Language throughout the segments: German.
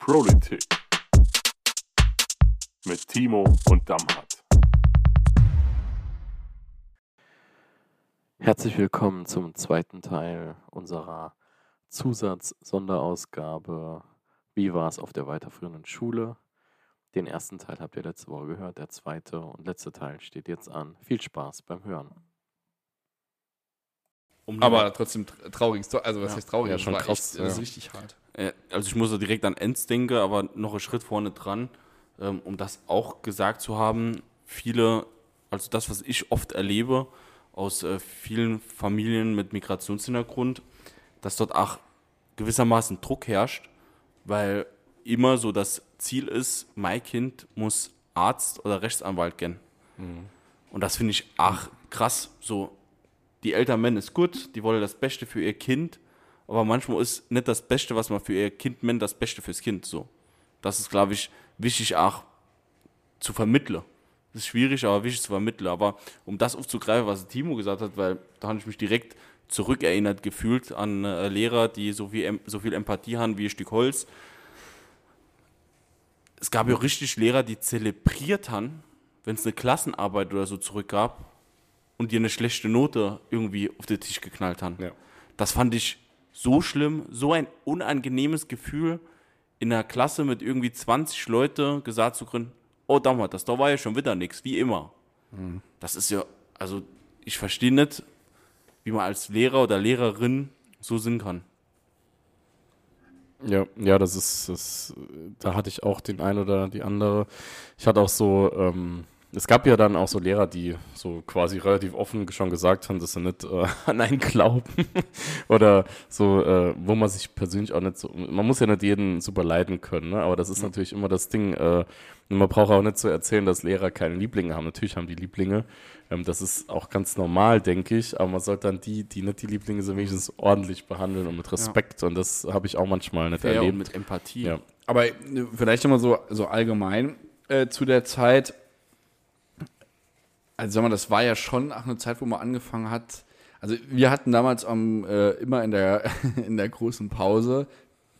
Politik mit Timo und Damhat. Herzlich willkommen zum zweiten Teil unserer Zusatz-Sonderausgabe Wie war es auf der weiterführenden Schule? Den ersten Teil habt ihr letzte Woche gehört, der zweite und letzte Teil steht jetzt an. Viel Spaß beim Hören. Um Aber trotzdem tra- trauriges Tor. Also, was Ja. heißt traurig? Ja, Das schon war krass, Echt, das ist ja. richtig hart. Äh, Also ich muss so direkt an Enz denken, aber noch einen Schritt vorne dran, ähm, um das auch gesagt zu haben. Viele, also das, was ich oft erlebe aus äh, vielen Familien mit Migrationshintergrund, dass dort auch gewissermaßen Druck herrscht, weil immer so das Ziel ist, mein Kind muss Arzt oder Rechtsanwalt gehen. Und das finde ich ach krass. So, die Eltern meinen es gut, die wollen das Beste für ihr Kind, aber manchmal ist nicht das Beste, was man für ihr Kind meint, das Beste fürs Kind. So, das ist, glaube ich, wichtig auch zu vermitteln. Das ist schwierig, aber wichtig zu vermitteln. Aber um das aufzugreifen, was Timo gesagt hat, weil da habe ich mich direkt zurückerinnert gefühlt an äh, Lehrer, die so viel, so viel Empathie haben wie ein Stück Holz. Es gab ja richtig Lehrer, die zelebriert haben, wenn es eine Klassenarbeit oder so zurückgab und dir eine schlechte Note irgendwie auf den Tisch geknallt haben. Ja. Das fand ich so schlimm, so ein unangenehmes Gefühl, in der Klasse mit irgendwie 20 Leute gesagt zu können, oh damals, das da war ja schon wieder nichts, wie immer. Das ist ja, also ich verstehe nicht, wie man als Lehrer oder Lehrerin so sind kann. Ja, ja, das ist, das, da hatte ich auch den ein oder die andere. Ich hatte auch so, ähm, es gab ja dann auch so Lehrer, die so quasi relativ offen schon gesagt haben, dass sie nicht äh, an einen glauben. oder so, äh, wo man sich persönlich auch nicht so, man muss ja nicht jeden super leiden können, ne? aber das ist natürlich immer das Ding, äh, man braucht auch nicht zu erzählen, dass Lehrer keine Lieblinge haben. Natürlich haben die Lieblinge. Ähm, das ist auch ganz normal, denke ich. Aber man sollte dann die, die nicht die Lieblinge sind, wenigstens ordentlich behandeln und mit Respekt. Und das habe ich auch manchmal nicht Ja, und erlebt. mit Empathie. Ja. Aber äh, vielleicht nochmal so, so allgemein äh, zu der Zeit. Also, sag mal, das war ja schon auch eine Zeit, wo man angefangen hat. Also, wir hatten damals am, äh, immer in der, in der großen Pause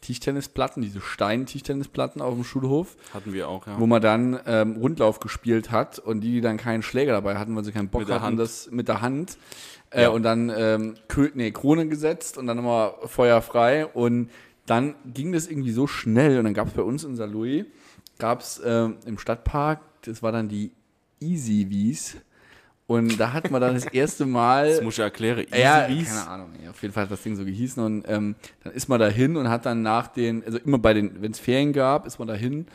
Tischtennisplatten, diese Stein-Tischtennisplatten auf dem Schulhof. Hatten wir auch, ja. wo man dann ähm, Rundlauf gespielt hat und die, die dann keinen Schläger dabei hatten, weil sie keinen Bock Mit hatten, Hand. das mit der Hand. Äh, Und dann ähm, nee, Krone gesetzt und dann nochmal Feuer frei. Und dann ging das irgendwie so schnell. Und dann gab es bei uns in St. Louis, gab es ähm, im Stadtpark, das war dann die Easy Wies. Und da hat man dann das erste Mal. Das muss ich erklären. Easy Ja, keine Ahnung. Ja, auf jeden Fall hat das Ding so gehießen und ähm, dann ist man da hin und hat dann nach den, also immer bei den, wenn es Ferien gab, ist man da hin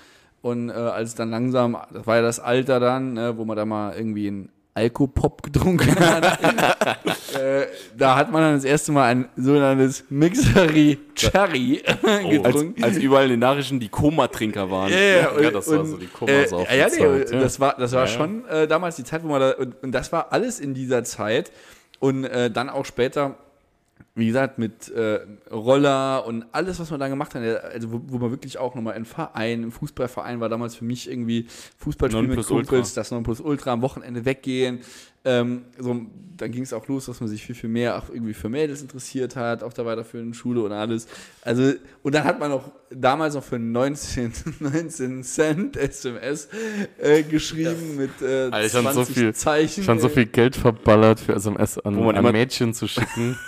und äh, als es dann langsam, das war ja das Alter dann, äh, wo man da mal irgendwie einen Alkopop getrunken hat, äh, da hat man dann das erste Mal ein sogenanntes Mixery Cherry als, getrunken. als überall in den Nachrichten die Koma-Trinker waren. Ja, ja, das war so die Komasaufen- äh, ja, nee, Zeit, ja. das war, das war ja. schon äh, damals die Zeit, wo man da, und, und das war alles in dieser Zeit und äh, dann auch später, wie gesagt, mit äh, Roller und alles, was man da gemacht hat, also wo, wo man wirklich auch nochmal im Verein, im Fußballverein war damals für mich irgendwie Fußballspielen mit. Kumpels, das Nonplusultra am Wochenende weggehen. Ähm, so, dann ging es auch los, dass man sich viel, viel mehr auch irgendwie für Mädels interessiert hat, auf der weiterführenden Schule und alles. Also, und dann hat man auch damals noch für 19, 19 Cent SMS äh, geschrieben mit äh, Alter, 20 schon so viel- Zeichen. Schon so viel Geld verballert für SMS an, Wo man an immer- Mädchen zu schicken.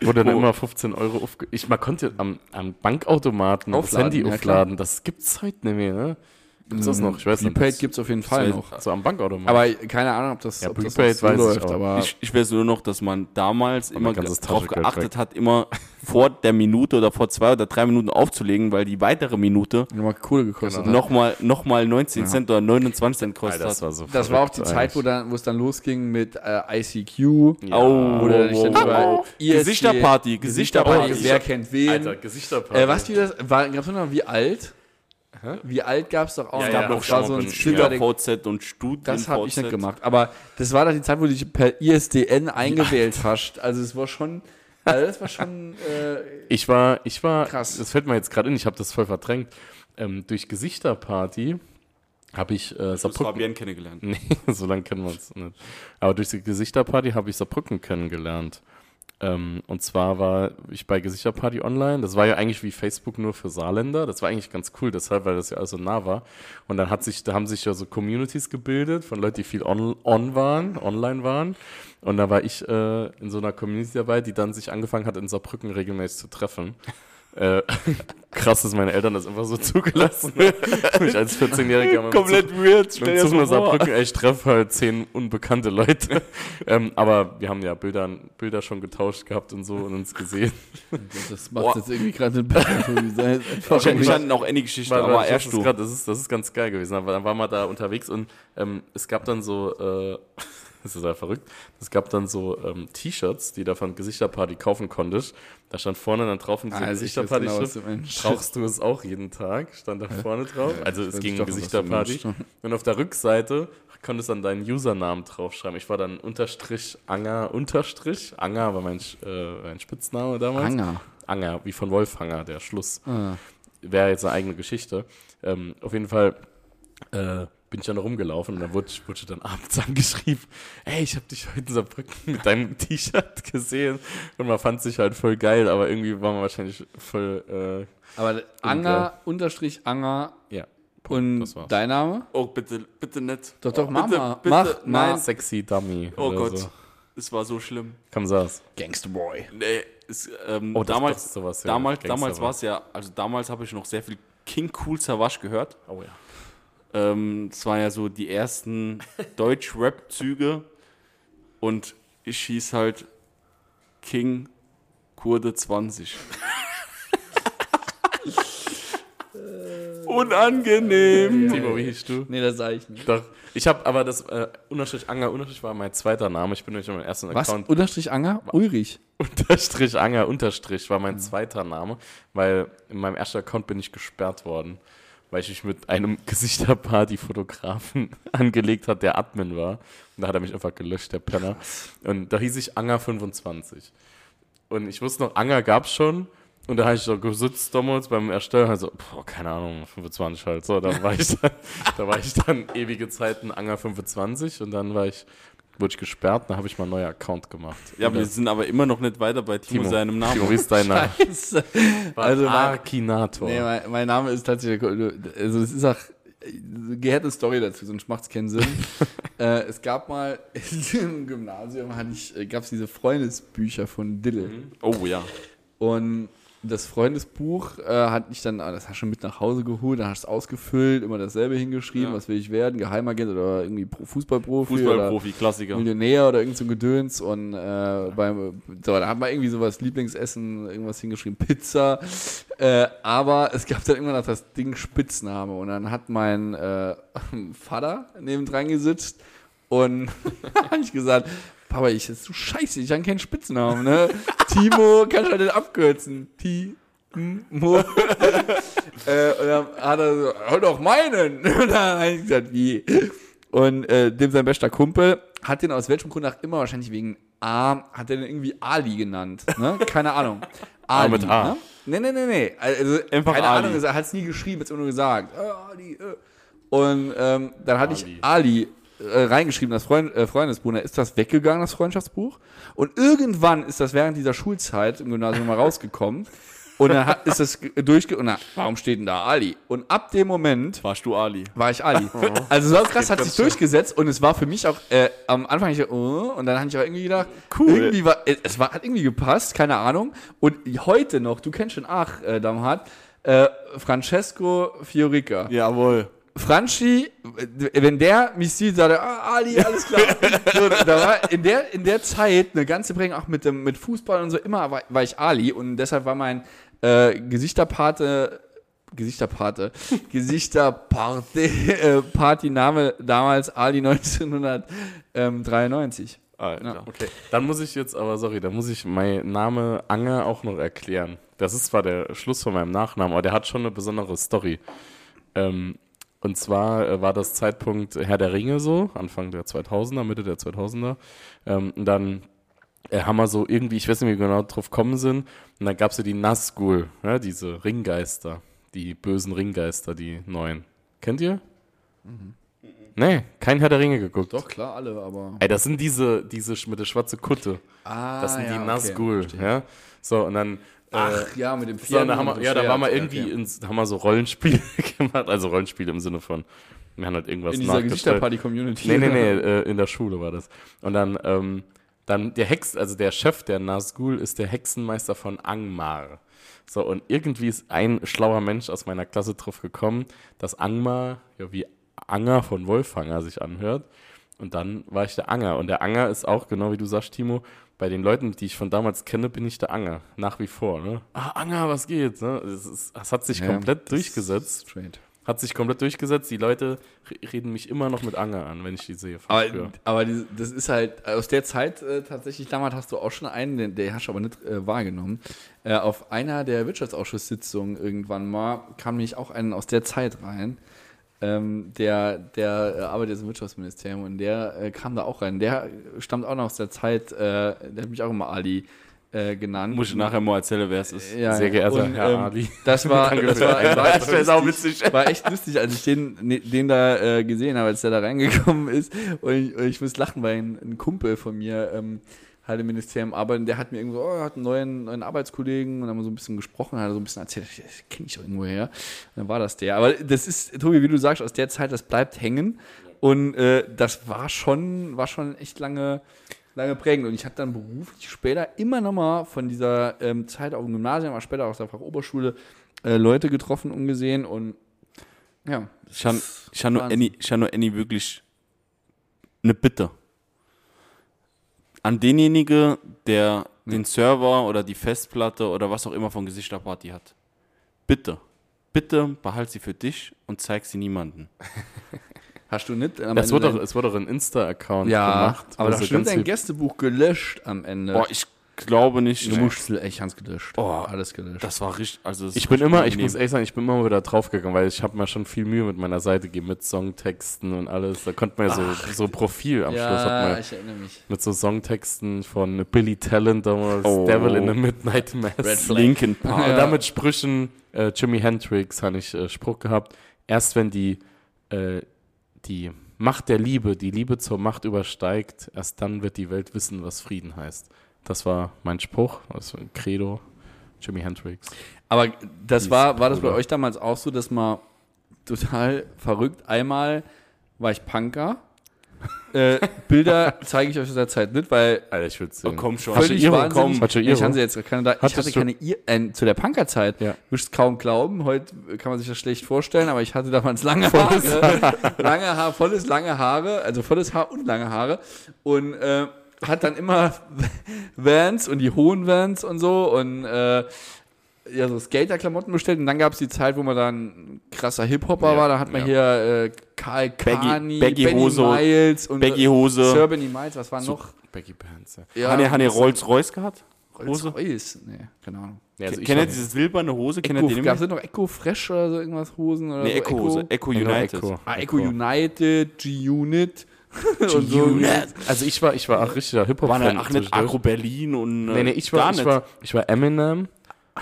Wo dann Wo- immer 15 Euro aufge... Ich, man konnte am, am Bankautomaten das Aufladen, Handy ja, aufladen. das gibt's heute nicht mehr, ne? Gibt's das noch? Ich weiß nicht. Prepaid gibt es auf jeden Fall noch. So am Bankautomaten. Aber keine Ahnung, ob das, Ja, ob das Prepaid noch so weiß ich läuft, auch. aber Ich, ich weiß nur noch, dass man damals immer darauf geachtet weg. hat, immer vor der Minute oder vor zwei oder drei Minuten aufzulegen, weil die weitere Minute nochmal Kohle gekostet hat. nochmal noch mal 19 Cent oder 29 Cent kostet Alter, das war so Das war auch die Zeit, wo, dann, wo es dann losging mit äh, ICQ. Oh, Wo du dich dann oh, über oh. ISG Gesichterparty, Gesichterparty, Gesichterparty. wer kennt wen. Alter, Gesichterparty. Äh, was wie das? Gab es noch wie alt? Wie alt gab es doch auch? Ja, Es ja, gab auch noch war so ein. Schüler, SchülerVZ und Studien Das habe ich nicht gemacht. Aber das war dann die Zeit, wo du dich per ISDN eingewählt hast. Also es war schon, also das war schon. Äh, Ich war, ich war, Krass. das fällt mir jetzt gerade in, ich habe das voll verdrängt. Ähm, durch Gesichterparty habe ich äh, Du hast Saarbrücken. Fabienne kennengelernt. Nee, so lange kennen wir uns nicht. Aber durch die Gesichterparty habe ich Saarbrücken kennengelernt. Ähm, und zwar war ich bei Gesichterparty online. Das war ja eigentlich wie Facebook nur für Saarländer. Das war eigentlich ganz cool, deshalb, weil das ja also nah war. Und dann hat sich, da haben sich ja so Communities gebildet von Leuten, die viel on, on waren, online waren. Und da war ich äh, in so einer Community dabei, die dann sich angefangen hat, in Saarbrücken regelmäßig zu treffen. Äh, krass, dass meine Eltern das einfach so zugelassen haben. mich als 14-Jähriger mal Komplett weird, mit stell dir Zug nach das mal vor. Saarbrücken, ey, ich treffe halt zehn unbekannte Leute. ähm, aber wir haben ja Bilder, Bilder schon getauscht gehabt und so und uns gesehen. Das macht jetzt irgendwie gerade ein bisschen. Wahrscheinlich standen auch eine Geschichte, War- aber erst das, du. das, ist, das ist ganz geil gewesen. Aber dann waren wir da unterwegs und ähm, es gab dann so, äh, das ist ja verrückt, es gab dann so ähm, T-Shirts, die da von Gesichterparty kaufen konntest. Da stand vorne dann drauf in so Ah, Gesichterparty genau, Schrift, du. Brauchst du es auch jeden Tag? Stand da vorne drauf. Also es ging um du Gesichterparty. Und auf der Rückseite konntest du dann deinen Usernamen draufschreiben. Ich war dann Unterstrich Anger Unterstrich. Anger war mein, äh, mein Spitzname damals. Anger. Anger, wie von Wolfhanger, der Schluss. Ah. Wäre jetzt eine eigene Geschichte. Ähm, auf jeden Fall äh, bin ich dann rumgelaufen und dann wurde ich, wurde ich dann abends angeschrieben, ey, ich habe dich heute in Saarbrücken mit deinem T-Shirt gesehen und man fand sich halt voll geil, aber irgendwie war man wahrscheinlich voll, Aber Anger, Unterstrich Anger äh, ja, und das war's. dein Name? Oh, bitte, bitte nicht. Doch, doch, oh, Mama. Bitte, bitte, Mach, nein. mach. sexy Dummy. Oh Gott, So. es war so schlimm. Komm, saß. Gangsterboy. Nee, es, ähm, Oh, das- damals, sowas, ja, damals, Gangster damals war. war es ja, also damals habe ich noch sehr viel King Cool Savage gehört. Oh ja. Ähm, es waren ja so die ersten Deutsch-Rap-Züge und ich hieß halt King Kurde 20. Unangenehm. Timo, wie hieß du? Nee, das sag ich nicht. Doch. Ich habe aber das äh, Unterstrich Anger, Unterstrich war mein zweiter Name. Ich bin nämlich mein ersten Was? Account. Unterstrich Anger? Ulrich. Unterstrich Anger, Unterstrich war mein zweiter Name, weil in meinem ersten Account bin ich gesperrt worden, weil ich mich mit einem Gesichterparty-Fotografen angelegt hat, der Admin war. Und da hat er mich einfach gelöscht, der Penner. Und da hieß ich Anger25. Und ich wusste noch, Anger gab's schon. Und da habe ich so gesitzt damals beim Erstellen, also, boah, keine Ahnung, 25 halt. So, da war ich dann, da war ich dann ewige Zeiten Anger 25 und dann war ich, wurde ich gesperrt, dann habe ich mal einen neuen Account gemacht. Ja, wir sind aber immer noch nicht weiter bei Timo, Timo, seinem Namen. Timo, ist dein Name? Scheiße. Also, Akinator. nee, mein, mein Name ist tatsächlich, also es ist auch eine gehärte Story dazu, sonst macht es keinen Sinn. äh, es gab mal im Gymnasium hatte ich, äh, gab es diese Freundesbücher von Diddle. Oh ja. Und das Freundesbuch äh, hat ich dann, ah, das hast du schon mit nach Hause geholt, dann hast du es ausgefüllt, immer dasselbe hingeschrieben, Ja. was will ich werden, Geheimagent oder irgendwie Pro Fußballprofi Fußballprofi, Klassiker. Millionär oder irgend so ein Gedöns und äh, beim, so, da hat man irgendwie sowas Lieblingsessen, irgendwas hingeschrieben, Pizza, äh, aber es gab dann irgendwann noch das Ding Spitzname und dann hat mein äh, Vater nebendran gesitzt und habe ich gesagt, Papa, ich ist so scheiße, ich habe keinen Spitznamen, ne? Timo, kannst du halt nicht abkürzen. Timo. äh, und dann hat er so, hör doch meinen. Und dann habe ich gesagt, wie? Und äh, dem sein bester Kumpel hat den aus welchem Grund auch immer, wahrscheinlich wegen A, hat er den irgendwie Ali genannt. Ne? Keine Ahnung. Ali, mit A. Ne? Nee, nee, nee, nee. Also, Einfach keine Ali. Ahnung, er hat es nie geschrieben, hat es immer nur gesagt. Äh, Ali, äh. Und ähm, dann hatte ich Ali. Äh, reingeschrieben, das Freund, äh, Freundesbuch, da ist das weggegangen, das Freundschaftsbuch. Und irgendwann ist das während dieser Schulzeit im Gymnasium mal rausgekommen. Und dann hat, ist das ge- durchge... Und na, warum steht denn da Ali? Und ab dem Moment Warst du Ali? war ich Ali. Also so krass hat sich durchgesetzt und es war für mich auch äh, am Anfang ich, oh, und dann habe ich auch irgendwie gedacht, Cool. irgendwie war äh, es war hat irgendwie gepasst, keine Ahnung. Und heute noch, du kennst schon Ach, äh, Damhat, äh, Francesco Fiorica. Jawohl. Franchi, wenn der mich sieht, sagt er, ah, Ali, alles klar. so, da war in der, in der Zeit eine ganze Prägung auch mit, dem, mit Fußball und so, immer war, war ich Ali und deshalb war mein äh, Gesichterpate, Gesichterpate, Gesichterparty, äh, Partyname damals Ali 1993. Alter. Ja. Okay, dann muss ich jetzt, aber sorry, dann muss ich meinen Name Anger auch noch erklären. Das ist zwar der Schluss von meinem Nachnamen, aber der hat schon eine besondere Story. Ähm, und zwar äh, war das Zeitpunkt Herr der Ringe so, Anfang der 2000er, Mitte der 2000er. Ähm, und dann äh, haben wir so irgendwie, ich weiß nicht, wie wir genau drauf kommen sind, und dann gab es ja die Nazgul, ja, diese Ringgeister, die bösen Ringgeister, die neuen. Kennt ihr? Nee, kein Herr der Ringe geguckt. Doch, klar, alle, aber. Ey, das sind diese, diese mit der schwarzen Kutte. Ah, Das sind die ja, okay, Nazgul, verstehe. ja. So, und dann. Ach, ja, mit dem So, Pferd. dann haben wir, ja, da waren wir irgendwie, in, ins, haben wir so Rollenspiele gemacht, also Rollenspiele im Sinne von, wir haben halt irgendwas in dieser. Gesichterparty-Community. Nee, nee, nee, äh, in der Schule war das. Und dann, ähm, dann der Hex, also der Chef der Nazgul ist der Hexenmeister von Angmar. So, und irgendwie ist ein schlauer Mensch aus meiner Klasse drauf gekommen, dass Angmar ja wie Anger von Wolfhanger sich anhört. Und dann war ich der Anger. Und der Anger ist auch, genau wie du sagst, Timo, bei den Leuten, die ich von damals kenne, bin ich der Anger. Nach wie vor, ne? Ah, Anger, was geht? Ne? Das, ist, das hat sich Ja, komplett durchgesetzt. Straight. Hat sich komplett durchgesetzt. Die Leute re- reden mich immer noch mit Anger an, wenn ich die sehe. Aber, aber das ist halt, aus der Zeit äh, tatsächlich, damals hast du auch schon einen, den, der hast du aber nicht äh, wahrgenommen. Äh, auf einer der Wirtschaftsausschusssitzungen irgendwann mal kam nämlich auch einen aus der Zeit rein. Ähm, der der äh, arbeitet jetzt im Wirtschaftsministerium und der äh, kam da auch rein. Der stammt auch noch aus der Zeit, äh, der hat mich auch immer Ali äh, genannt. Muss ich nachher mal erzählen, wer es ist. Ja, Sehr geehrter Und, Herr ähm, Ali. Das war, das war, den war, Einwand. echt Das auch lustig, war echt lustig, als ich den, ne- den da äh, gesehen habe, als der da reingekommen ist. Und ich, und ich muss lachen, weil ein, ein Kumpel von mir ähm, halt im Ministerium arbeitet. Und der hat mir irgendwo, oh, hat einen neuen, neuen Arbeitskollegen und haben so ein bisschen gesprochen, hat so ein bisschen erzählt, das kenne ich doch irgendwo her. Und dann war das der. Aber das ist, Tobi, wie du sagst, aus der Zeit, das bleibt hängen. Und äh, das war schon, war schon echt lange, lange prägend. Und ich hatte dann beruflich später immer noch mal von dieser ähm, Zeit auf dem Gymnasium, aber später aus der Fachoberschule, äh, Leute getroffen und gesehen. Und ja, Ich habe nur Annie wirklich eine Bitte. An denjenige, der den Server oder die Festplatte oder was auch immer von Gesichterparty hat. Bitte. Bitte behalt sie für dich und zeig sie niemanden. hast du nicht? am Das Ende wurde doch, es wurde doch ein Insta-Account ja, gemacht. aber da ganz dein Gästebuch gelöscht am Ende. Boah, ich glaube nicht. du musst, ich hab's gelöscht. Oh, alles gelöscht. Das war richtig. Also Ich bin immer, ich muss ehrlich sagen, ich bin immer wieder draufgegangen, weil ich habe mir schon viel Mühe mit meiner Seite gegeben, mit Songtexten und alles. Da konnte man ja so, so Profil am Schluss hat man ich erinnere mich. mit so Songtexten von Billy Talent damals, Oh. Devil in the Midnight Mass. Linkin Park. Und damit Sprüchen, äh, Jimi Hendrix habe ich äh, Spruch gehabt, erst wenn die, äh, die Macht der Liebe, die Liebe zur Macht übersteigt, erst dann wird die Welt wissen, was Frieden heißt. Das war mein Spruch, ein Credo, Jimi Hendrix. Aber das war, war das bei euch damals auch so, dass man total verrückt, einmal war ich Punker. äh, Bilder zeige ich euch aus der Zeit nicht, weil Alter, ich würde Oh, sehen. komm schon. Völlig Iro? wahnsinnig. Komm, ich hatte jetzt keine da. Ich hatte keine Ir äh, zu der Punkerzeit. Ja. Du wirst es kaum glauben. Heute kann man sich das schlecht vorstellen, aber ich hatte damals lange Haare, lange Haar, volles lange Haare, also volles Haar und lange Haare und äh, hat dann immer Vans und die hohen Vans und so und äh, ja, so Skater-Klamotten bestellt und dann gab es die Zeit, wo man dann krasser Hip-Hopper Ja, war, da hat man ja. hier äh, Karl Kani, Baggy Benny Hose, Miles und Baggy äh, Hose. Sir Benny Miles, was war noch? Becky Pants, ja. Ja, Hat er hat er Rolls-Royce gehabt? Hose? Royce? Nee, keine Ahnung. Ja, also Kennt ihr diese silberne Hose? Kennt ihr Echo, gab es noch Echo Fresh oder so irgendwas Hosen? Oder Nee, so? Echo-Hose. Echo Genau, United. Echo. Ah, Echo United, G-Unit. und so. Also ich war, ich war auch richtiger hip hop War fan dann ach nicht Agro Berlin und. äh, Nee, nee, ich war, gar ich war, ich war Eminem,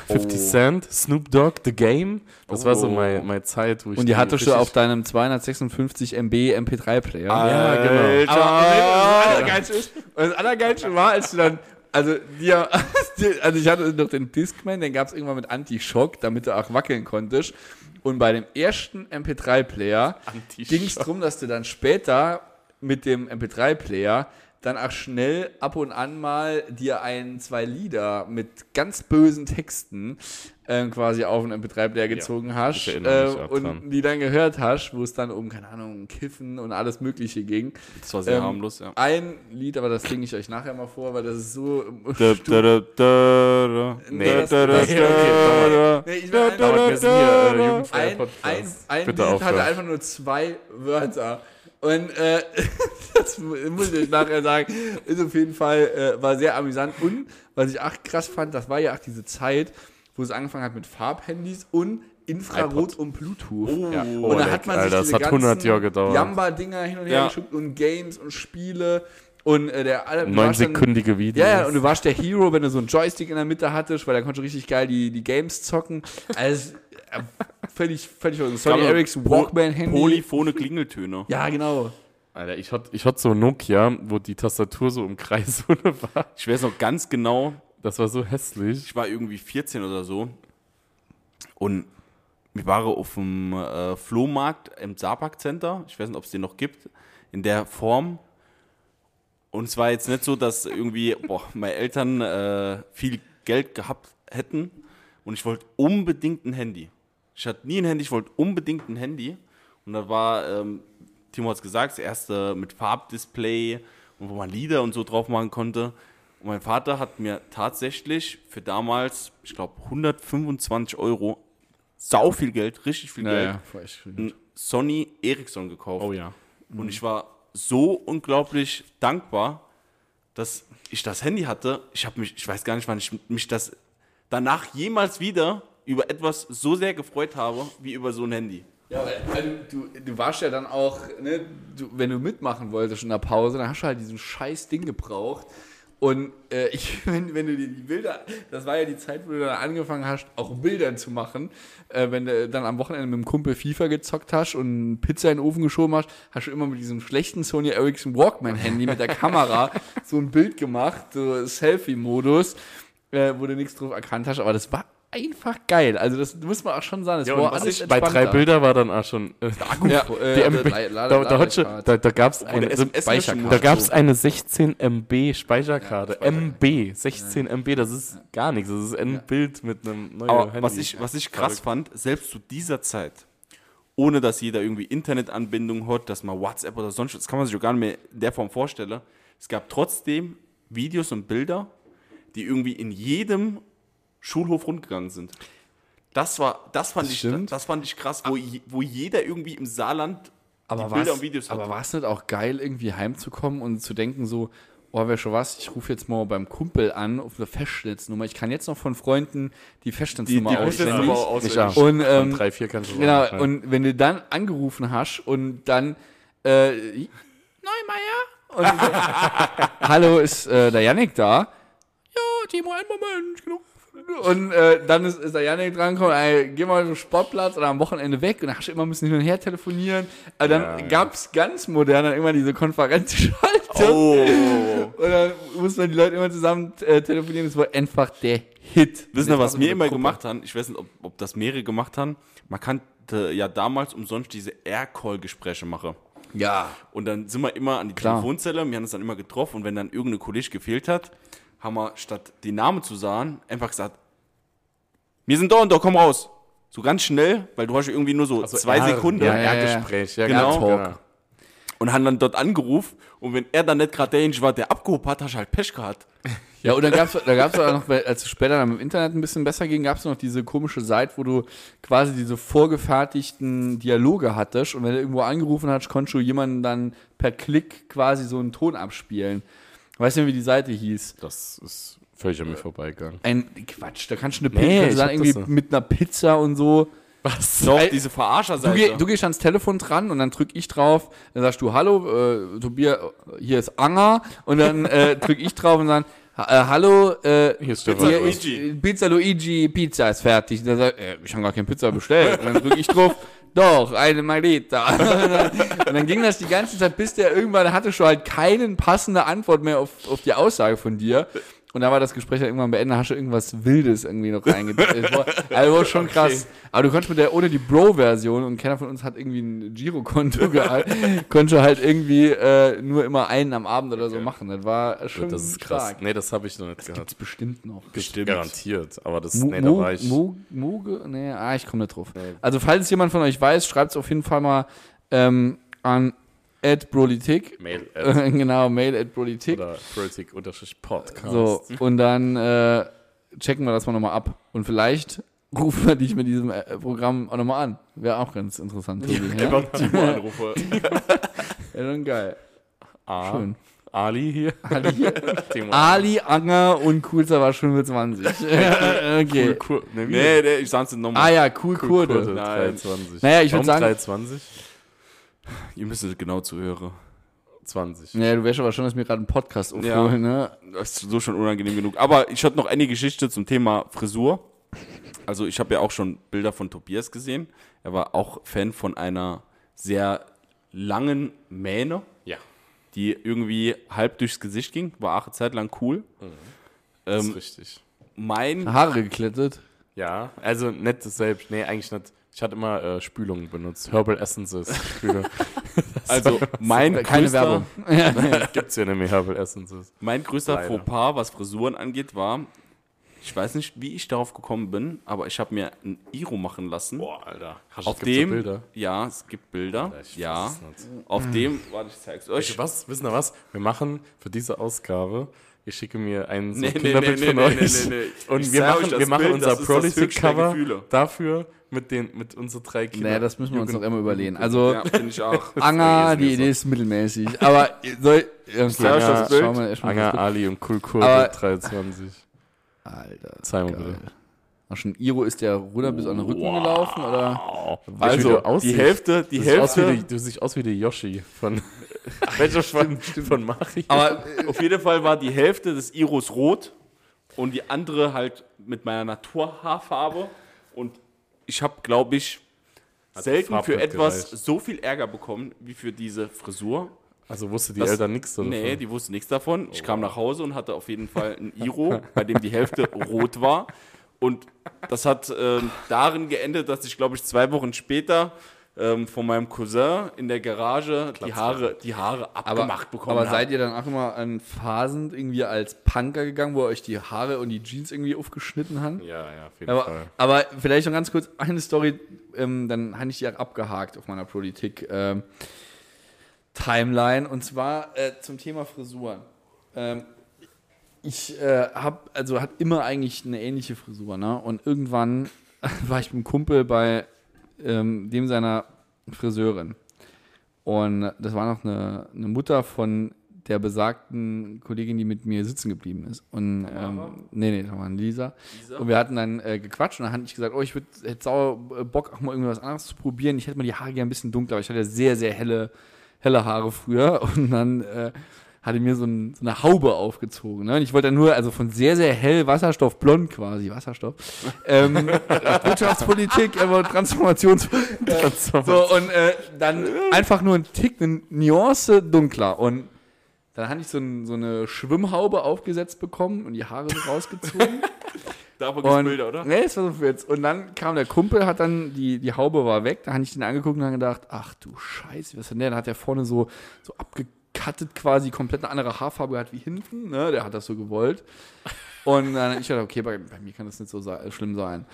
50 Oh. Cent, Snoop Dogg, The Game. Das war so Oh. meine, meine Zeit, wo ich Und die hattest du auf deinem 256 MB MP3-Player. Ja, genau. Aber das Allergeilste ist, und das Allergeilste war, als du dann, also dir, also ich hatte noch den Discman, den gab es irgendwann mit Anti-Shock, damit du auch wackeln konntest. Und bei dem ersten MP3-Player ging es darum, dass du dann später mit dem MP3-Player dann auch schnell ab und an mal dir ein, zwei Lieder mit ganz bösen Texten ähm, quasi auf einen MP3-Player gezogen hast erinnere mich äh, und dran. die dann gehört hast, wo es dann um, keine Ahnung, Kiffen und alles Mögliche ging. Das war sehr Ähm, harmlos, ja. Ein Lied, aber das singe ich euch nachher mal vor, weil das ist so. Da, da, da, da, da. Nee, Da, das- da, da, das- da, okay. Nee, ich äh, ein, Lied hatte einfach nur zwei Wörter. Und äh, das muss ich nachher sagen, ist auf jeden Fall, äh, war sehr amüsant. Und was ich auch krass fand, das war ja auch diese Zeit, wo es angefangen hat mit Farbhandys und Infrarot iPod. und Bluetooth. Ja. und da hat man Alter, sich das diese hat 100 ganzen Jahre gedauert. Jamba-Dinger hin und her Ja. geschickt und Games und Spiele. Und äh, der Neunsekündige Videos. ja, ja, und du warst der Hero, wenn du so einen Joystick in der Mitte hattest, weil da konntest du richtig geil die, die Games zocken. Also, völlig, völlig verrückt. Sony Ericsson Walkman-Handy. Polyphone Klingeltöne. Ja, genau. Alter, ich hatte ich hatte so ein Nokia, wo die Tastatur so im Kreis war. Ich weiß noch ganz genau, Das war so hässlich. ich war irgendwie 14 oder so und wir waren auf dem äh, Flohmarkt im Zapak Center. Ich weiß nicht, ob es den noch gibt, in der Form. Und es war jetzt nicht so, dass irgendwie boah, meine Eltern äh, viel Geld gehabt hätten und ich wollte unbedingt ein Handy. Ich hatte nie ein Handy, ich wollte unbedingt ein Handy. Und da war, ähm, Timo hat es gesagt, das erste mit Farbdisplay und wo man Lieder und so drauf machen konnte. Und mein Vater hat mir tatsächlich für damals, ich glaube, 125 Euro, sau viel Geld, richtig viel Geld, Naja, schön. ein Sony Ericsson gekauft. Oh ja. Und ich war so unglaublich dankbar, dass ich das Handy hatte. Ich habe mich, ich weiß gar nicht, wann ich mich das danach jemals wieder über etwas so sehr gefreut habe, wie über so ein Handy. Ja, weil du, du warst ja dann auch, ne, du, wenn du mitmachen wolltest in der Pause, dann hast du halt diesen scheiß Ding gebraucht. Und äh, ich, wenn, wenn du dir die Bilder, das war ja die Zeit, wo du dann angefangen hast, auch Bilder zu machen. Äh, wenn du dann am Wochenende mit dem Kumpel FIFA gezockt hast und Pizza in den Ofen geschoben hast, hast du immer mit diesem schlechten Sony Ericsson Walkman-Handy mit der Kamera so ein Bild gemacht, so Selfie-Modus, äh, wo du nichts drauf erkannt hast. Aber das war einfach geil. Also das muss man auch schon sagen. Das Ja, war alles ich, bei drei. Bilder war dann auch schon. Äh, Ja, äh, MB, Lade- da, gab es eine, da gab's eine 16 MB Speicherkarte. Ja, MB, 16 MB, das ist gar nichts. Das ist ein Bild mit einem neuen Aber Handy. was ich, was ich krass fand, selbst zu dieser Zeit, ohne dass jeder irgendwie Internetanbindung hat, dass man WhatsApp oder sonst was, das kann man sich auch gar nicht mehr in der Form vorstellen. Es gab trotzdem Videos und Bilder, die irgendwie in jedem Schulhof rundgegangen sind. Das war, das fand Das ich, stimmt. das fand ich krass, wo, je- wo jeder irgendwie im Saarland aber die Bilder und Videos Aber hatte. war es nicht auch geil, irgendwie heimzukommen und zu denken so, oh, wäre schon was, ich rufe jetzt mal beim Kumpel an auf eine Festnetznummer. Ich kann jetzt noch von Freunden die Festnetznummer Die- die auswendig. Auswendig. auch. Und, ähm, drei, vier kannst du Genau, sagen. und wenn du dann angerufen hast und dann äh, Neumeier und Hallo, ist äh, der Yannick da? Ja, Timo, einen Moment, genau. Und äh, dann ist, ist der Janik drangekommen, ey, geh mal zum Sportplatz oder am Wochenende weg und dann hast du immer müssen hin und her telefonieren. Aber dann Ja, gab's ganz modern dann immer diese Konferenzschaltung. Oh. Und dann mussten wir die Leute immer zusammen äh, telefonieren. Das war einfach der Hit. Wissen Sie, was wir wir immer gemacht haben? Ich weiß nicht, ob, ob das mehrere gemacht haben. Man kannte ja damals umsonst diese Aircall-Gespräche machen. Ja. Und dann sind wir immer an die Klar. Telefonzelle, wir haben uns dann immer getroffen und wenn dann irgendein Kollege gefehlt hat, haben wir statt die Namen zu sagen, einfach gesagt, wir sind da und da, komm raus. So ganz schnell, weil du hast ja irgendwie nur so Also zwei R- Sekunden Ja, Ja, ja, ja. R-Gespräch. Ja, Genau. genau. genau. und haben dann dort angerufen und wenn er dann nicht gerade derjenige war, der abgehoben hat, hast du halt Pech gehabt. Ja, und dann gab's, da gab's auch noch, als es später dann im Internet ein bisschen besser ging, gab's noch diese komische Seite, wo du quasi diese vorgefertigten Dialoge hattest und wenn du irgendwo angerufen hast, konntest du jemanden dann per Klick quasi so einen Ton abspielen. Weißt du, wie die Seite hieß? Das ist völlig an mir vorbeigegangen. Ein Quatsch, da kannst du eine Nee, Pizza, ich dann irgendwie so. mit einer Pizza und so. Was? Doch, Ey, diese Du, Verarscherseite. geh, du gehst ans Telefon dran und dann drück ich drauf, dann sagst du, hallo, äh, Tobias, hier ist Anger und dann äh, drück ich drauf und dann, äh, hallo, äh, Hier ist. Pizza Luigi. äh, Pizza Luigi, Pizza ist fertig. Und dann sagt, äh, ich habe gar keine Pizza bestellt. Und dann drück ich drauf, doch, eine dann, und dann ging das die ganze Zeit, bis der irgendwann hatte schon halt keine passende Antwort mehr auf, auf die Aussage von dir. Und da war das Gespräch dann irgendwann beendet, hast du irgendwas Wildes irgendwie noch reingedreht. Also war schon krass. Aber du konntest mit der, ohne die Bro-Version, und keiner von uns hat irgendwie ein Girokonto gehabt, konntest du halt irgendwie äh, nur immer einen am Abend oder so machen. Das war schon Das ist krass. stark. Nee, das habe ich noch nicht gehabt. Gibt's bestimmt noch. Bestimmt. Garantiert. Aber das, Mo, nee, da war ich. Mo, Moge? Nee, ah, ich komme nicht drauf. Nee. Also, falls jemand von euch weiß, schreibt es auf jeden Fall mal ähm, an @brolitik. Mail at genau, mail at brolitik. oder Politik unterstrich Podcast. So, und dann äh, checken wir das mal nochmal ab. Und vielleicht rufen wir dich mit diesem äh, Programm auch nochmal an. Wäre auch ganz interessant. Tobi, Ja, Einfach Timo anrufe. Wäre schon geil. Ah, Schön. Ali hier. Ali, hier. Ali, Anger und Coolster war schon mit 20. okay. Cool, cool. Nee, wie? Nee, nee, ich sag's dir Ah nochmal. ja, cool, Cool, Kurde. Kurde, Nein. 23. Naja, ich würd Warum sagen- 23? Ihr müsst es genau zuhören. 20. Ja, du wärst aber schon, dass mir gerade einen Podcast Ja. aufholen, ne? Das ist so schon unangenehm genug. Aber ich hatte noch eine Geschichte zum Thema Frisur. also ich habe ja auch schon Bilder von Tobias gesehen. Er war auch Fan von einer sehr langen Mähne, Ja. die irgendwie halb durchs Gesicht ging. War auch eine Zeit lang cool. Das Ähm, ist richtig. mein, Haare geklettet. Ja, also nicht selbst. Nee, eigentlich nicht. Ich hatte immer äh, Spülungen benutzt. Herbal Essences. Also mein Keine größter, Werbung. Gibt's ja nicht mehr Herbal Essences. mein größter Leider. Fauxpas, was Frisuren angeht, war, ich weiß nicht, wie ich darauf gekommen bin, aber ich habe mir ein Iro machen lassen. Boah, Alter. Hast, auf dem, Bilder? ja, es gibt Bilder, Ich ja, auf dem, warte, ich zeig's euch. Weißt du was? Wissen ihr was? Wir machen für diese Ausgabe, ich schicke mir ein so Nee, Kinderbild nee, von nee, euch. nee, nee. Und Ich wir euch machen, wir machen Bild, unser Prolific-Cover dafür mit, den, mit unseren drei Kindern. Nee, das müssen wir uns noch immer überlegen. Also, Ja, finde ich auch. Anger, Das die Idee ist mittelmäßig. Aber soll. Okay, zeig euch das Bild. schauen wir erst mal Anger, das Ali und Kulkur Aber- 23. Bild. Alter. Zeig mal geil. bitte. Ach, schon Iro ist der runter bis an den Rücken gelaufen, oder? Also, du die? Hälfte, die Du siehst, aus wie Hälfte, die, du siehst aus wie der Yoshi von. Welcher von, von Mario? Aber auf jeden Fall war die Hälfte des Iros rot und die andere halt mit meiner Naturhaarfarbe. Ich habe, glaube ich, selten Farbe für etwas gereicht. so viel Ärger bekommen wie für diese Frisur. Also wusste die Das- Eltern nichts oder? Nee, die wussten nichts davon. Ich kam nach Hause und hatte auf jeden Fall ein Iro, bei dem die Hälfte rot war. Und das hat ähm, darin geendet, dass ich, glaube ich, zwei Wochen später ähm, von meinem Cousin in der Garage die Haare, die Haare Aber, abgemacht bekommen aber habe. seid ihr dann auch immer an Phasen irgendwie als Punker gegangen, wo ihr euch die Haare und die Jeans irgendwie aufgeschnitten haben? Ja, ja, auf jeden Aber, Fall. aber vielleicht noch ganz kurz eine Story, ähm, dann habe ich die auch abgehakt auf meiner Politik ähm, Timeline und zwar äh, zum Thema Frisuren. Ähm, ich äh, habe also hat immer eigentlich eine ähnliche Frisur, ne? Und irgendwann war ich mit einem Kumpel bei ähm, dem seiner Friseurin. Und das war noch eine, eine Mutter von der besagten Kollegin, die mit mir sitzen geblieben ist. Und ähm, nee, nee, das war Lisa. Und wir hatten dann äh, gequatscht und dann hatte ich gesagt, oh, ich würd, hätte sauer äh, Bock, auch mal irgendwas anderes zu probieren. Ich hätte mal die Haare gerne ein bisschen dunkler, aber ich hatte sehr, sehr helle, helle Haare früher. Und dann äh, hatte mir so, ein, so eine Haube aufgezogen. Ne? Und ich wollte dann nur, also von sehr, sehr hell Wasserstoff, blond quasi, Wasserstoff. Ähm, Wirtschaftspolitik, aber Transformations... So, und äh, dann einfach nur ein Tick, eine Nuance dunkler. Und dann hatte ich so, ein, so eine Schwimmhaube aufgesetzt bekommen und die Haare so rausgezogen. Davon gibt's Bilder, oder? Nee, das war so für jetzt. Und dann kam der Kumpel, hat dann, die, die Haube war weg, da habe ich den angeguckt und dann gedacht, ach du Scheiße, was ist denn der? Dann hat der vorne so, so abgekattet quasi, komplett eine andere Haarfarbe gehabt wie hinten, ne? Der hat das so gewollt. Und dann ich gedacht, okay, bei, bei mir kann das nicht so sei, schlimm sein.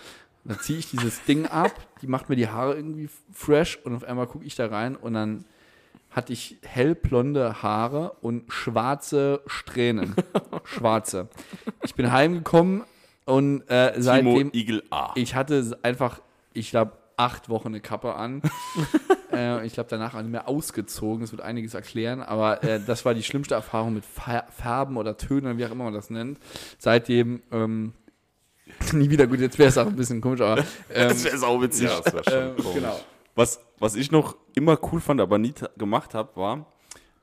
Dann ziehe ich dieses Ding ab, die macht mir die Haare irgendwie fresh und auf einmal gucke ich da rein und dann hatte ich hellblonde Haare und schwarze Strähnen. schwarze. Ich bin heimgekommen und äh, seitdem, Igel A. ich hatte einfach, ich glaube, acht Wochen eine Kappe an. äh, ich glaube, danach auch nicht mehr ausgezogen. Das wird einiges erklären. Aber äh, das war die schlimmste Erfahrung mit Fa Farben oder Tönen, wie auch immer man das nennt. Seitdem ähm, nie wieder gut. Jetzt wäre es auch ein bisschen komisch, aber ähm, das wäre sauwitzig. Ja, das war schon äh, komisch. genau. Was, was ich noch immer cool fand, aber nie gemacht habe, war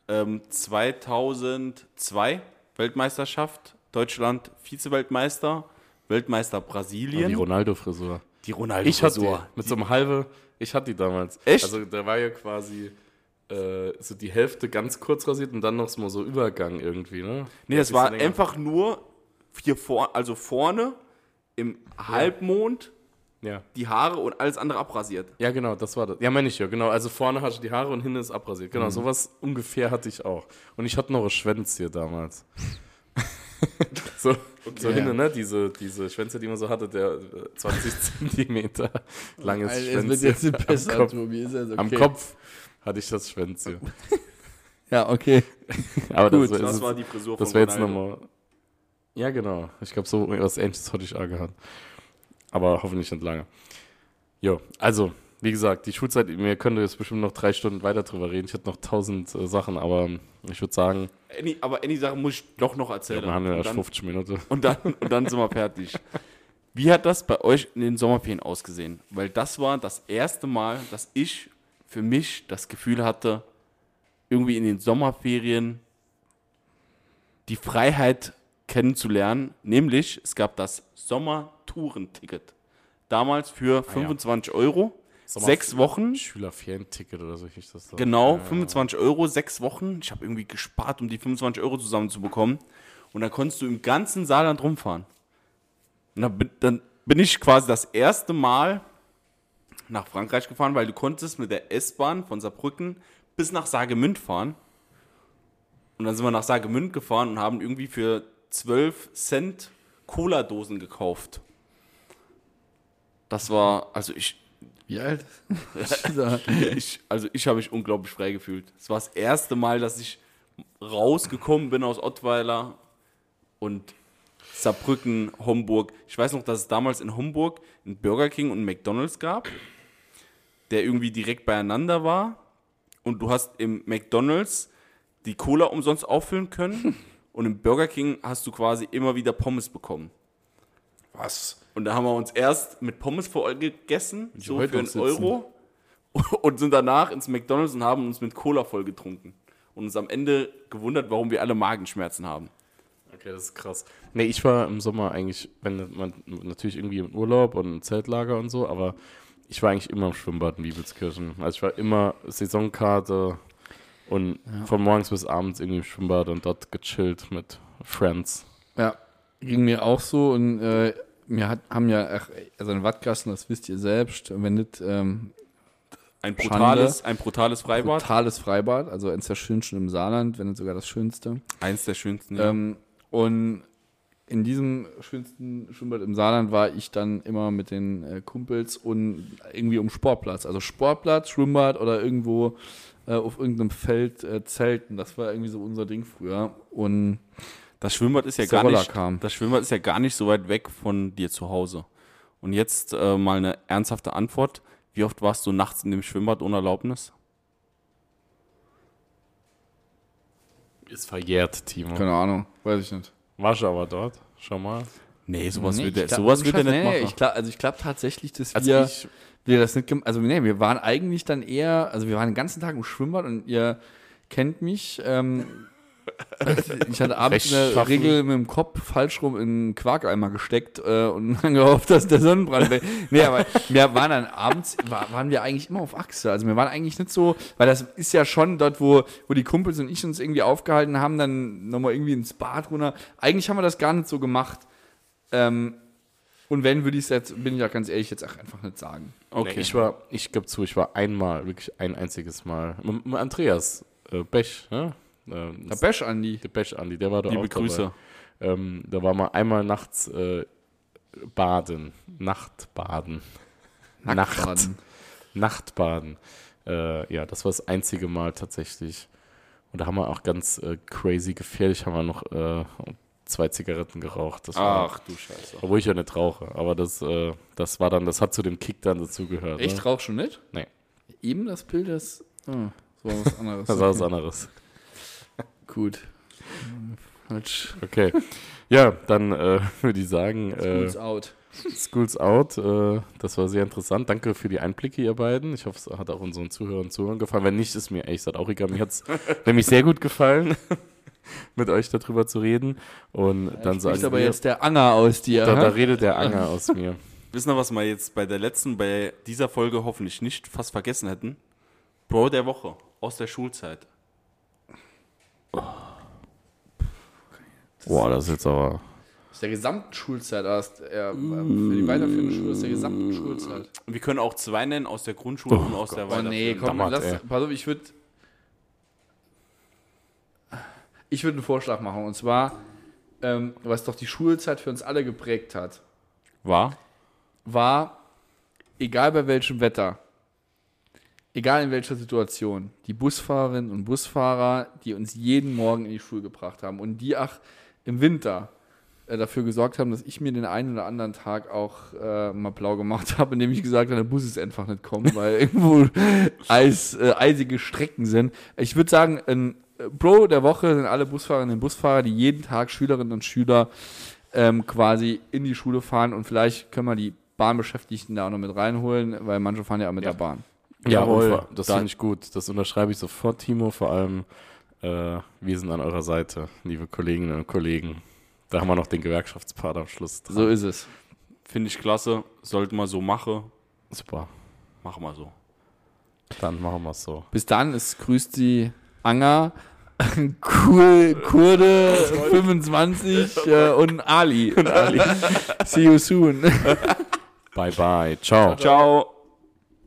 ähm, 2002 Weltmeisterschaft, Deutschland Vize-Weltmeister, Weltmeister Die Brasilien. Ronaldo-Frisur. Die Ronaldo Ich hatte die, mit so einem halbe, ich hatte die damals. Echt? Also da war ja quasi äh, so die Hälfte ganz kurz rasiert und dann noch so Übergang irgendwie, ne? Nee, das war länger. einfach nur hier vor, also vorne im Halbmond Ja. die Haare und alles andere abrasiert. ja, genau, das war das. Ja, meine ich ja, genau. Also vorne hatte ich die Haare und hinten ist abrasiert. Genau, sowas ungefähr hatte ich auch. Und ich hatte noch ein Schwänzchen damals. so, so Ja. hinten, ne? Diese, diese Schwänze, die man so hatte, der äh, 20 Zentimeter langes es wird Schwänzchen. jetzt nicht besser, am, Kopf, Tobi. Ist ja okay. am Kopf hatte ich das Schwänzchen. Ja, okay. Aber Gut, das, Das ist, war die Frisur das wäre jetzt nochmal. Ja, genau. Ich glaube, so was ähnliches hatte ich auch gehabt. Aber hoffentlich nicht lange. Jo, also, wie gesagt, die Schulzeit, wir können jetzt bestimmt noch drei Stunden weiter drüber reden. Ich hätte noch tausend äh, Sachen, aber ich würde sagen, Annie, aber eine Sache muss ich doch noch ja, erzählen. wir haben ja erst dann, 50 Minuten. und, dann, und dann sind wir fertig. Wie hat das bei euch in den Sommerferien ausgesehen? Weil das war das erste Mal, dass ich für mich das Gefühl hatte, irgendwie in den Sommerferien die Freiheit kennenzulernen. Nämlich, es gab das Sommertourenticket. damals für 25 Euro. Sag mal, Sechs Wochen. Schülerferienticket oder so hieß das da. Genau, 25 Euro, sechs Wochen. Ich habe irgendwie gespart, um die 25 Euro zusammenzubekommen. Und dann konntest du im ganzen Saarland rumfahren. Und dann bin, dann bin ich quasi das erste Mal nach Frankreich gefahren, weil du konntest mit der S-Bahn von Saarbrücken bis nach Saargemünd fahren. Und dann sind wir nach Saargemünd gefahren und haben irgendwie für 12 Cent Cola-Dosen gekauft. Das war, also ich, Wie alt? ich, also ich habe mich unglaublich frei gefühlt. Es war das erste Mal, dass ich rausgekommen bin aus Ottweiler und Saarbrücken, Homburg. Ich weiß noch, dass es damals in Homburg einen Burger King und einen McDonald's gab, der irgendwie direkt beieinander war. Und du hast im McDonald's die Cola umsonst auffüllen können. Und im Burger King hast du quasi immer wieder Pommes bekommen. Was? Und da haben wir uns erst mit Pommes voll gegessen, so für einen sitzen. Euro. Und sind danach ins McDonalds und haben uns mit Cola voll getrunken. Und uns am Ende gewundert, warum wir alle Magenschmerzen haben. Okay, das ist krass. Nee, ich war im Sommer eigentlich, wenn man natürlich irgendwie im Urlaub und im Zeltlager und so, aber ich war eigentlich immer im Schwimmbad in Wiebelskirchen. Also ich war immer Saisonkarte und von morgens bis abends irgendwie im Schwimmbad und dort gechillt mit Friends. Ja, ging mir auch so und äh, wir hat, haben ja, ach, also in Wattgassen, das wisst ihr selbst, wenn nicht, ähm, Ein Schande. brutales, ein brutales Freibad. totales Freibad, also eins der schönsten im Saarland, wenn nicht sogar das schönste. Eins der schönsten. Ja. Ähm, und in diesem schönsten Schwimmbad im Saarland war ich dann immer mit den äh, Kumpels und irgendwie um Sportplatz. Also Sportplatz, Schwimmbad oder irgendwo äh, auf irgendeinem Feld äh, zelten. Das war irgendwie so unser Ding früher. Und Das Schwimmbad ist ja gar nicht, kam. das Schwimmbad ist ja gar nicht so weit weg von dir zu Hause. Und jetzt äh, mal eine ernsthafte Antwort. Wie oft warst du nachts in dem Schwimmbad ohne Erlaubnis? Ist verjährt, Timo. keine Ahnung, weiß ich nicht. Warst du aber dort? Schau mal. Nee, sowas Nee, wird er, sowas wird er nee, nicht machen. Ich glaub, also ich glaube tatsächlich, dass Also wir, ich, wir das nicht also nee, wir waren eigentlich dann eher, also wir waren den ganzen Tag im Schwimmbad und ihr kennt mich. Ähm, ich hatte abends eine. Regel mit dem Kopf falsch rum in einen Quarkeimer gesteckt äh, und dann gehofft, dass der Sonnenbrand weg. Nee, aber wir waren dann abends, war, waren wir eigentlich immer auf Achse. Also wir waren eigentlich nicht so, weil das ist ja schon dort, wo, wo die Kumpels und ich uns irgendwie aufgehalten haben, dann nochmal irgendwie ins Bad runter. Eigentlich haben wir das gar nicht so gemacht. Ähm, und wenn, würde ich es jetzt, bin ich ja ganz ehrlich, jetzt auch einfach nicht sagen. okay. ich war, ich gebe zu, ich war einmal, wirklich ein einziges Mal. Mit, mit Andreas äh, Bech, ne? Äh, Der Bash Andi. der Bech Andi, der war da Liebe auch Grüße. Dabei. Ähm, da war mal einmal nachts äh, baden. Nachtbaden. Nacht. Nacktbaden. Nachtbaden. Äh, ja, das war das einzige Mal tatsächlich. Und da haben wir auch ganz äh, crazy gefährlich, haben wir noch äh, zwei Zigaretten geraucht. Das war, Ach du Scheiße. obwohl ich ja nicht rauche. Aber das, äh, das war dann, das hat zu dem Kick dann dazugehört. Echt Ne? rauch schon nicht? Nee. Eben das Bild, das. Oh, das war was anderes. Das war was anderes. Gut. Falsch. Okay. Ja, dann äh, würde ich sagen, äh, Schools out. Schools Out. Äh, das war sehr interessant. Danke für die Einblicke, ihr beiden. Ich hoffe, es hat auch unseren Zuhörern und Zuhörern gefallen. Wenn nicht, ist mir ehrlich gesagt auch egal. Mir hat es nämlich sehr gut gefallen, mit euch darüber zu reden. Und dann sagen aber wir, jetzt der Anger aus dir. da, da redet der Anger aus mir. Wissen wir, was wir jetzt bei der letzten, bei dieser Folge hoffentlich nicht fast vergessen hätten? Bro der Woche aus der Schulzeit. Boah, das ist jetzt aber. Aus der gesamten Schulzeit erst. Ja, für die weiterführende Schule aus der gesamten Schulzeit. Und wir können auch zwei nennen aus der Grundschule und aus der Oh nee, weiterführenden. komm, Dammert, lass, pass auf, ich würde ich würde einen Vorschlag machen und zwar, ähm, was doch die Schulzeit für uns alle geprägt hat, War? war, egal bei welchem Wetter, egal in welcher Situation, die Busfahrerinnen und Busfahrer, die uns jeden Morgen in die Schule gebracht haben und die auch im Winter äh, dafür gesorgt haben, dass ich mir den einen oder anderen Tag auch äh, mal blau gemacht habe, indem ich gesagt habe, der Bus ist einfach nicht kommen, weil irgendwo Eis, äh, eisige Strecken sind. Ich würde sagen, ein äh, Bro der Woche sind alle Busfahrerinnen und Busfahrer, die jeden Tag Schülerinnen und Schüler ähm, quasi in die Schule fahren und vielleicht können wir die Bahnbeschäftigten da auch noch mit reinholen, weil manche fahren ja auch mit der Bahn. Ja, Jawohl. und das Da- finde ich gut. Das unterschreibe ich sofort, Timo. Vor allem, äh, wir sind an eurer Seite, liebe Kolleginnen und Kollegen. Da haben wir noch den Gewerkschaftspart am Schluss. Dran. So ist es. Finde ich klasse. Sollte man so machen. Super. Machen wir so. Dann machen wir es so. Bis dann, es grüßt Sie Anger, cool, Kurde 25 äh, und Ali. Und Ali. See you soon. Bye bye. Ciao. Ciao.